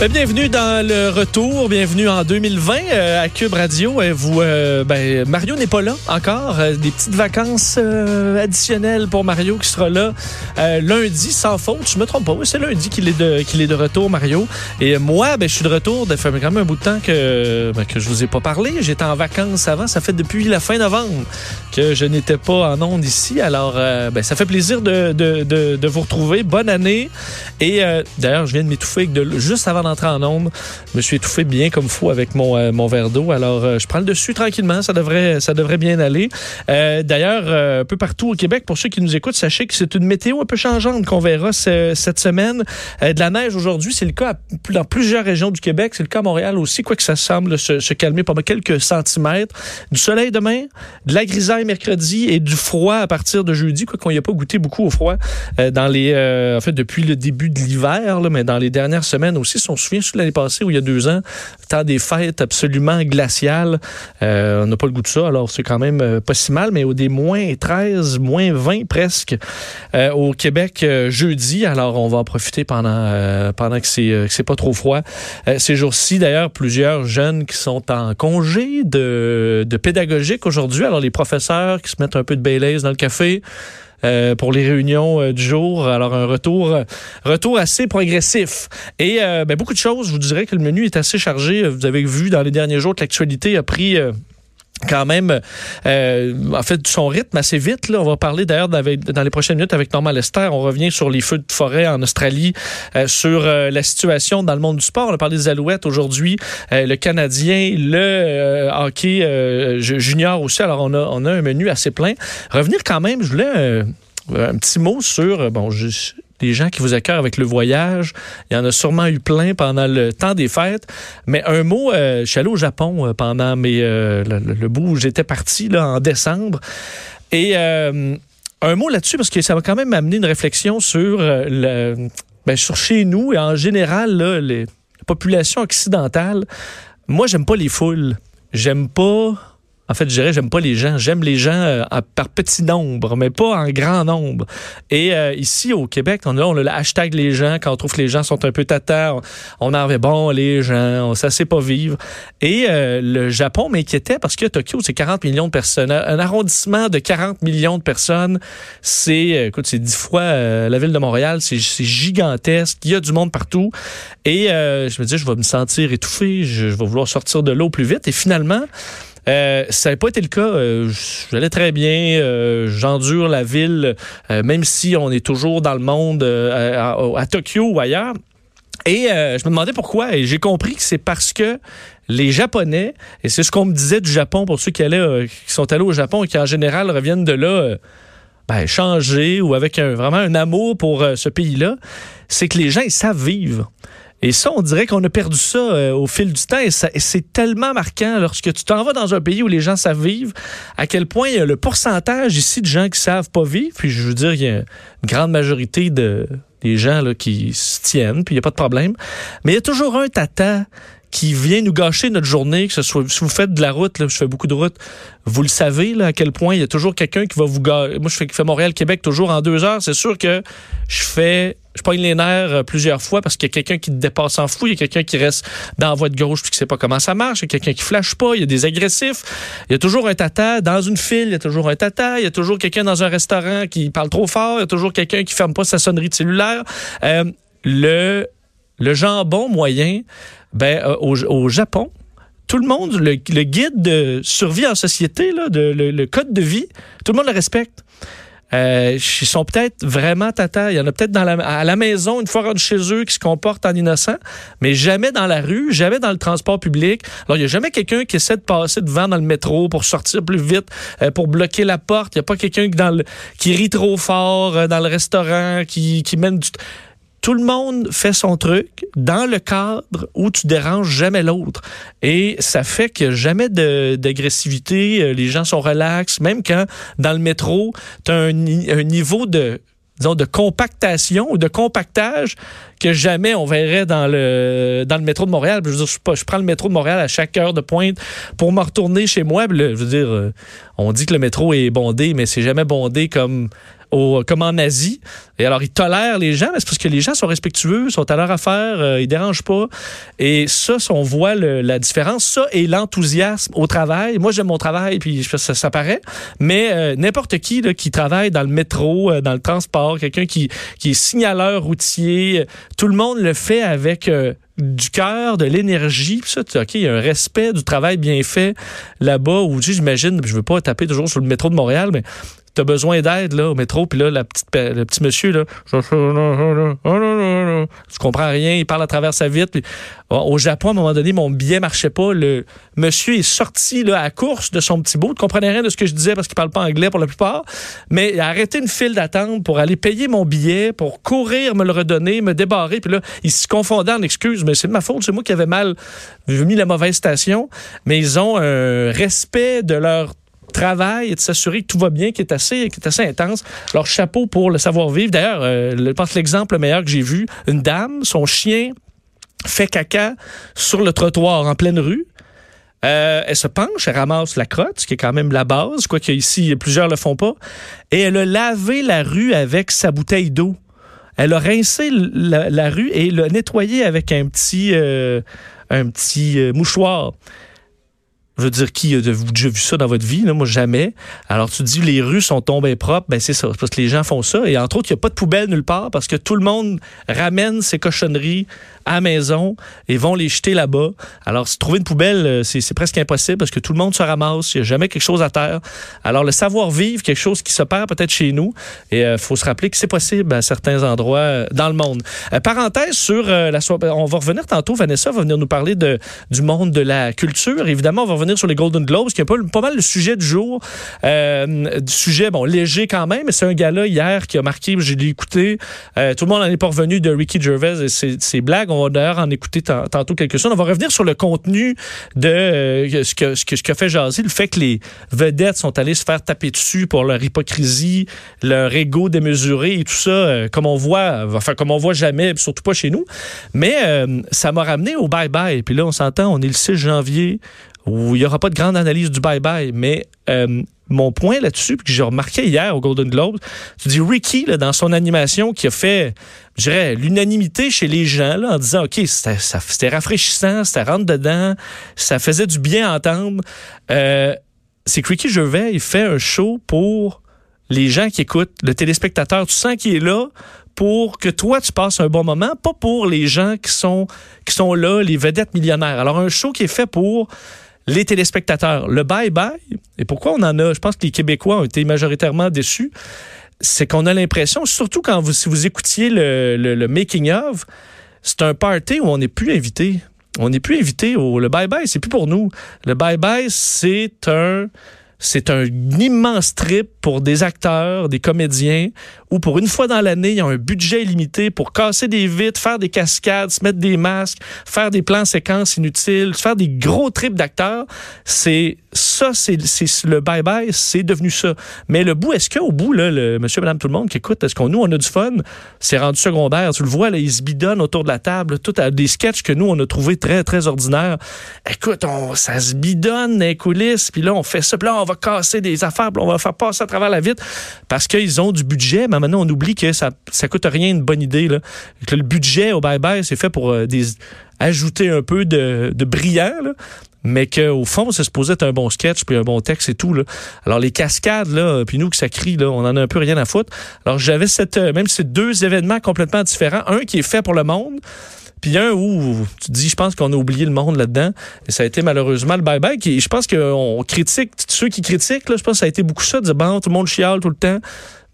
Ben, bienvenue dans le retour, bienvenue en 2020 euh, à Cube Radio. Euh, vous, euh, ben, Mario n'est pas là encore. Euh, des petites vacances euh, additionnelles pour Mario qui sera là euh, lundi sans faute. Je me trompe pas, c'est lundi qu'il est de qu'il est de retour, Mario. Et moi, ben, je suis de retour. Ça fait quand même un bout de temps que ben, que je vous ai pas parlé. J'étais en vacances avant. Ça fait depuis la fin novembre que je n'étais pas en onde ici. Alors, euh, ben, ça fait plaisir de, de, de, vous retrouver. Bonne année. Et euh, d'ailleurs, je viens de m'étouffer de, juste avant d'entrer en onde. Je me suis étouffé bien comme fou avec mon, euh, mon verre d'eau. Alors, euh, je prends le dessus tranquillement. Ça devrait, ça devrait bien aller. Euh, D'ailleurs, un peu partout au Québec, pour ceux qui nous écoutent, sachez que c'est une météo un peu changeante qu'on verra ce- cette semaine. De la neige aujourd'hui, c'est le cas dans plusieurs régions du Québec. C'est le cas à Montréal aussi, quoique ça semble se, calmer pendant quelques centimètres. Du soleil demain, de la grisaille mercredi et du froid à partir de jeudi, quoi qu'on n'y a pas goûté beaucoup au froid dans les, en fait, depuis le début de l'hiver, mais dans les dernières semaines aussi. Si on se souvient, l'année passée, où il y a deux ans, temps des fêtes absolument glaciales, euh, on n'a pas le goût de ça, alors c'est quand même euh, pas si mal, mais au des moins 13, moins 20 presque euh, au Québec jeudi. Alors on va en profiter pendant, pendant que c'est c'est pas trop froid. Ces jours-ci, d'ailleurs, plusieurs jeunes qui sont en congé de, de pédagogique aujourd'hui. Alors les professeurs qui se mettent un peu de Baileys dans le café. Euh, pour les réunions euh, du jour. Alors, un retour, euh, retour assez progressif. Et ben, beaucoup de choses. Je vous dirais que le menu est assez chargé. Vous avez vu dans les derniers jours que l'actualité a pris... quand même, euh, en fait, son rythme assez vite. Là. On va parler d'ailleurs dans les prochaines minutes avec Norman Lester. On revient sur les feux de forêt en Australie, euh, sur euh, la situation dans le monde du sport. On a parlé des Alouettes aujourd'hui, euh, le Canadien, le euh, hockey euh, ju- junior aussi. Alors, on a, on a un menu assez plein. Revenir quand même, je voulais un petit mot sur, bon, je- des gens qui vous accueillent avec le voyage. Il y en a sûrement eu plein pendant le temps des fêtes. Mais un mot, euh, je suis allé au Japon euh, pendant mes, euh, le, bout où j'étais parti là, en décembre. Et un mot là-dessus, parce que ça va quand même amener une réflexion sur, le, ben, sur chez nous et en général, les, la population occidentale. Moi, j'aime pas les foules. J'aime pas. En fait, je dirais, j'aime pas les gens. J'aime les gens euh, par petit nombre, mais pas en grand nombre. Et euh, ici, au Québec, on a, on le hashtag les gens. Quand on trouve que les gens sont un peu tata, on, en fait bon, les gens, on, ça sait pas vivre. Et euh, le Japon m'inquiétait parce que Tokyo, c'est 40 millions de personnes. Un arrondissement de 40 millions de personnes, c'est, écoute, c'est dix fois la ville de Montréal. C'est gigantesque. Il y a du monde partout. Et je me dis, je vais me sentir étouffé. Je vais vouloir sortir de l'eau plus vite. Et finalement, euh, ça n'a pas été le cas. Euh, J'allais très bien. Euh, J'endure la ville, même si on est toujours dans le monde à, Tokyo ou ailleurs. Et je me demandais pourquoi. Et j'ai compris que c'est parce que les Japonais, et c'est ce qu'on me disait du Japon pour ceux qui, allaient, sont allés au Japon et qui en général reviennent de là ben, ou avec vraiment un amour pour ce pays-là, c'est que les gens, ils savent vivre. Et ça, on dirait qu'on a perdu ça euh, au fil du temps. Et, c'est tellement marquant lorsque tu t'en vas dans un pays où les gens savent vivre, à quel point il y a le pourcentage ici de gens qui savent pas vivre. Puis je veux dire, il y a une grande majorité de des gens qui se tiennent, puis il n'y a pas de problème. Mais il y a toujours un tata qui vient nous gâcher notre journée, que ce soit si vous faites de la route, là, je fais beaucoup de route, vous le savez là, à quel point il y a toujours quelqu'un qui va vous gâcher. Moi, je fais, Montréal-Québec toujours en deux heures. C'est sûr que je fais je pogne les nerfs euh, plusieurs fois parce qu'il y a quelqu'un qui te dépasse en fou, il y a quelqu'un qui reste dans la voie de gauche puis qui sait pas comment ça marche, il y a quelqu'un qui flash pas, il y a des agressifs, il y a toujours un tata dans une file, il y a toujours un tata, il y a toujours quelqu'un dans un restaurant qui parle trop fort, il y a toujours quelqu'un qui ferme pas sa sonnerie de cellulaire. Euh, le le jambon moyen, ben euh, au, au Japon, tout le monde, le, guide de survie en société, là, le, code de vie, tout le monde le respecte. Euh, ils sont peut-être vraiment tata. Il y en a peut-être à la maison, une fois rendus chez eux, qui se comportent en innocent, mais jamais dans la rue, jamais dans le transport public. Alors, il n'y a jamais quelqu'un qui essaie de passer devant dans le métro pour sortir plus vite, euh, pour bloquer la porte. Il n'y a pas quelqu'un qui, rit trop fort dans le restaurant, qui, qui mène du... Tout le monde fait son truc dans le cadre où tu déranges jamais l'autre. Et ça fait qu'il n'y a jamais d'agressivité. euh, Les gens sont relax. Même quand, dans le métro, tu as un, un niveau de disons, de compactation ou de compactage que jamais on verrait dans le, dans le métro de Montréal. Je, prends le métro de Montréal à chaque heure de pointe pour me retourner chez moi. Je veux dire, euh, on dit que le métro est bondé, mais c'est jamais bondé comme, au, comme en Asie. Et alors, ils tolèrent les gens, mais c'est parce que les gens sont respectueux, sont à leur affaire, euh, ils dérangent pas. Et ça, on voit la différence, ça et l'enthousiasme au travail. Moi, j'aime mon travail, puis ça, ça, paraît. Mais euh, n'importe qui qui travaille dans le métro, euh, dans le transport, quelqu'un qui, qui est signaleur routier, tout le monde le fait avec euh, du cœur, de l'énergie. Ça, OK, il y a un respect du travail bien fait là-bas où, j'imagine, je veux pas taper toujours sur le métro de Montréal, mais t'as besoin d'aide au métro puis là le petit monsieur là tu comprends rien il parle à travers sa vitre bon, au Japon à un moment donné mon billet marchait pas le monsieur est sorti là à course de son petit bout ne comprenait rien de ce que je disais parce qu'il parle pas anglais pour la plupart mais il a arrêté une file d'attente pour aller payer mon billet pour courir me le redonner me débarrer puis là il se confondait en excuses mais c'est de ma faute c'est moi qui avais mal mis la mauvaise station mais ils ont un respect de leur travail et de s'assurer que tout va bien, qui est assez, qui est assez intense. Alors, chapeau pour le savoir-vivre. D'ailleurs, euh, je pense que l'exemple le meilleur que j'ai vu, une dame, son chien fait caca sur le trottoir en pleine rue. Euh, elle se penche, elle ramasse la crotte, ce qui est quand même la base, quoique ici, plusieurs le font pas. Et elle a lavé la rue avec sa bouteille d'eau. Elle a rincé la, rue et l'a nettoyé avec un petit, un petit euh, mouchoir. Je veux dire, qui a déjà vu ça dans votre vie? Là? Moi, jamais. Alors, tu dis, les rues sont tombées propres. Ben, c'est ça. Parce que les gens font ça. Et entre autres, il n'y a pas de poubelle nulle part parce que tout le monde ramène ses cochonneries à la maison et vont les jeter là-bas. Alors, trouver une poubelle, euh, c'est presque impossible parce que tout le monde se ramasse. Il n'y a jamais quelque chose à terre. Alors, le savoir-vivre, quelque chose qui se perd peut-être chez nous. Et il faut se rappeler que c'est possible à certains endroits euh, dans le monde. Euh, parenthèse sur euh, la soirée. On va revenir tantôt. Vanessa va venir nous parler du monde de la culture. Évidemment, revenir sur les Golden Globes, qui est peu, pas mal le sujet du jour. Euh, du sujet, bon, léger quand même, mais c'est un gars-là hier qui a marqué, j'ai écouté. Euh, tout le monde n'en est pas revenu de Ricky Gervais et ses, blagues. On va d'ailleurs en écouter tan- tantôt quelques-unes. On va revenir sur le contenu de euh, ce que ce que ce qu'a fait jaser, le fait que les vedettes sont allées se faire taper dessus pour leur hypocrisie, leur ego démesuré et tout ça, euh, comme on voit, enfin comme on voit jamais, surtout pas chez nous. Mais euh, ça m'a ramené au bye-bye. Puis là, on s'entend, on est le 6 janvier où il n'y aura pas de grande analyse du bye-bye, mais euh, mon point là-dessus, que j'ai remarqué hier au Golden Globes, tu dis Ricky, là, dans son animation, qui a fait, je dirais, l'unanimité chez les gens, là, en disant, OK, c'était ça- rafraîchissant, c'était rentre dedans, ça faisait du bien entendre. Euh, c'est que Ricky Gervais, il fait un show pour les gens qui écoutent, le téléspectateur. Tu sens qu'il est là pour que toi, tu passes un bon moment, pas pour les gens qui sont, qui sont là, les vedettes millionnaires. Alors, un show qui est fait pour les téléspectateurs. Le bye-bye, et pourquoi on en a, je pense que les Québécois ont été majoritairement déçus, c'est qu'on a l'impression, surtout quand vous, si vous écoutiez le, le- making-of, c'est un party où on n'est plus invité. On n'est plus invité au le bye-bye, c'est plus pour nous. Le bye-bye, c'est un c'est un immense trip pour des acteurs, des comédiens, où pour une fois dans l'année, il y a un budget illimité pour casser des vitres, faire des cascades, se mettre des masques, faire des plans séquences inutiles, faire des gros trips d'acteurs. C'est ça, c'est le bye-bye, c'est devenu ça. Mais le bout, est-ce qu'au bout, là, le monsieur, madame, tout le monde qui écoute, est-ce qu'on nous, on a du fun? C'est rendu secondaire. Tu le vois, là, ils se bidonnent autour de la table, tout à des sketchs que nous, on a trouvé très, très ordinaires. Écoute, on, ça se bidonne les coulisses, puis là, on fait ça, puis là, on va casser des affaires, puis on va faire passer à travers la vitre parce qu'ils ont du budget. Mais maintenant, on oublie que ça, ça coûte rien une bonne idée, là. Que le budget au bye-bye, c'est fait pour euh, des, ajouter un peu de, de brillant, mais qu'au fond, c'est supposé être un bon sketch puis un bon texte et tout. Là. Alors, les cascades, là, puis nous, que ça crie, là, on en a un peu rien à foutre. Alors, j'avais cette, euh, même ces deux événements complètement différents. Un qui est fait pour le monde, puis un où tu dis, je pense qu'on a oublié le monde là-dedans. Et ça a été malheureusement le bye-bye. Qui, je pense qu'on critique, ceux qui critiquent, là, je pense que ça a été beaucoup ça, de dire, bon, tout le monde chiale tout le temps.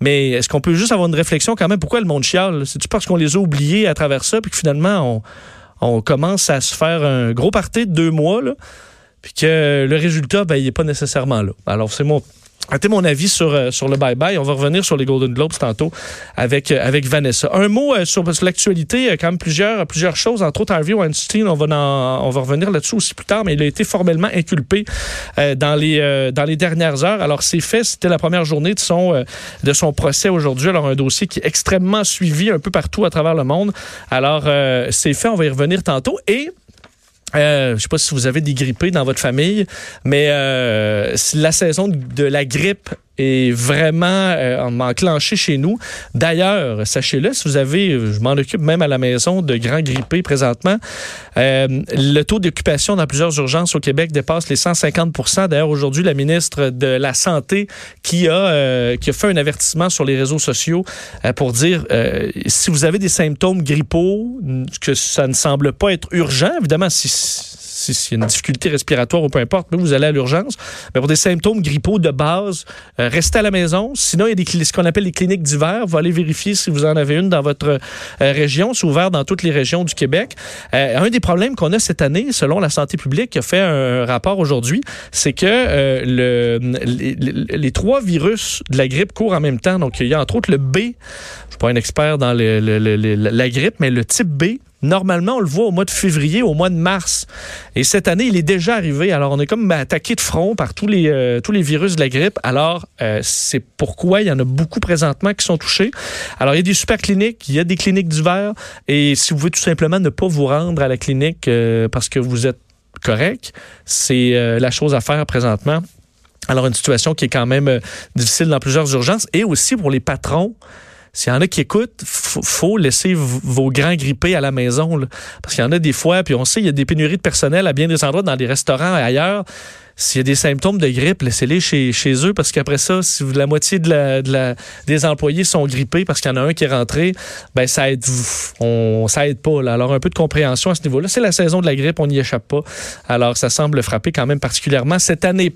Mais est-ce qu'on peut juste avoir une réflexion quand même? Pourquoi le monde chiale? C'est-tu parce qu'on les a oubliés à travers ça, puis que finalement, on commence à se faire un gros party de deux mois, là, puis que le résultat, ben, il n'est pas nécessairement là? Alors, c'est mon, C'était mon avis sur, euh, sur le bye-bye. On va revenir sur les Golden Globes tantôt avec, euh, avec Vanessa. Un mot euh, sur, sur l'actualité, quand même plusieurs, plusieurs choses, entre autres Harvey Weinstein, on va, on va revenir là-dessus aussi plus tard, mais il a été formellement inculpé dans, les, dans les dernières heures. Alors c'est fait, c'était la première journée de son, de son procès aujourd'hui. Alors un dossier qui est extrêmement suivi un peu partout à travers le monde. Alors c'est fait, on va y revenir tantôt. Et euh, je sais pas si vous avez des grippés dans votre famille, mais euh, la saison de la grippe est vraiment euh, enclenchée chez nous. D'ailleurs, sachez-le, si vous avez, je m'en occupe même à la maison de grands grippés présentement, euh, le taux d'occupation dans plusieurs urgences au Québec dépasse les 150% D'ailleurs, aujourd'hui, la ministre de la Santé qui a, euh, qui a fait un avertissement sur les réseaux sociaux euh, pour dire si vous avez des symptômes grippaux, que ça ne semble pas être urgent, évidemment, si s'il y a une difficulté respiratoire ou peu importe, vous allez à l'urgence. Mais pour des symptômes grippaux de base, euh, restez à la maison. Sinon, il y a ce qu'on appelle les cliniques d'hiver. Vous allez vérifier si vous en avez une dans votre euh, région. C'est ouvert dans toutes les régions du Québec. Euh, un des problèmes qu'on a cette année, selon la santé publique, qui a fait un rapport aujourd'hui, c'est que le, les, trois virus de la grippe courent en même temps. Donc, il y a entre autres le B. Je suis pas un expert dans la grippe, mais le type B Normalement, on le voit au mois de février, au mois de mars. Et cette année, il est déjà arrivé. Alors, on est comme attaqué de front par tous les, euh, tous les virus de la grippe. Alors, euh, c'est pourquoi il y en a beaucoup présentement qui sont touchés. Alors, il y a des super cliniques, il y a des cliniques d'hiver. Et si vous voulez tout simplement ne pas vous rendre à la clinique euh, parce que vous êtes correct, c'est la chose à faire présentement. Alors, une situation qui est quand même difficile dans plusieurs urgences. Et aussi pour les patrons. S'il y en a qui écoutent, faut, faut laisser vos grands grippés à la maison. Parce qu'il y en a des fois, puis on sait, il y a des pénuries de personnel à bien des endroits, dans des restaurants et ailleurs. S'il y a des symptômes de grippe, laissez-les chez, eux parce qu'après ça, si la moitié des employés sont grippés parce qu'il y en a un qui est rentré, ben ça aide, on, ça aide pas. Alors un peu de compréhension à ce niveau-là. C'est la saison de la grippe, on n'y échappe pas. Alors ça semble frapper quand même particulièrement cette année.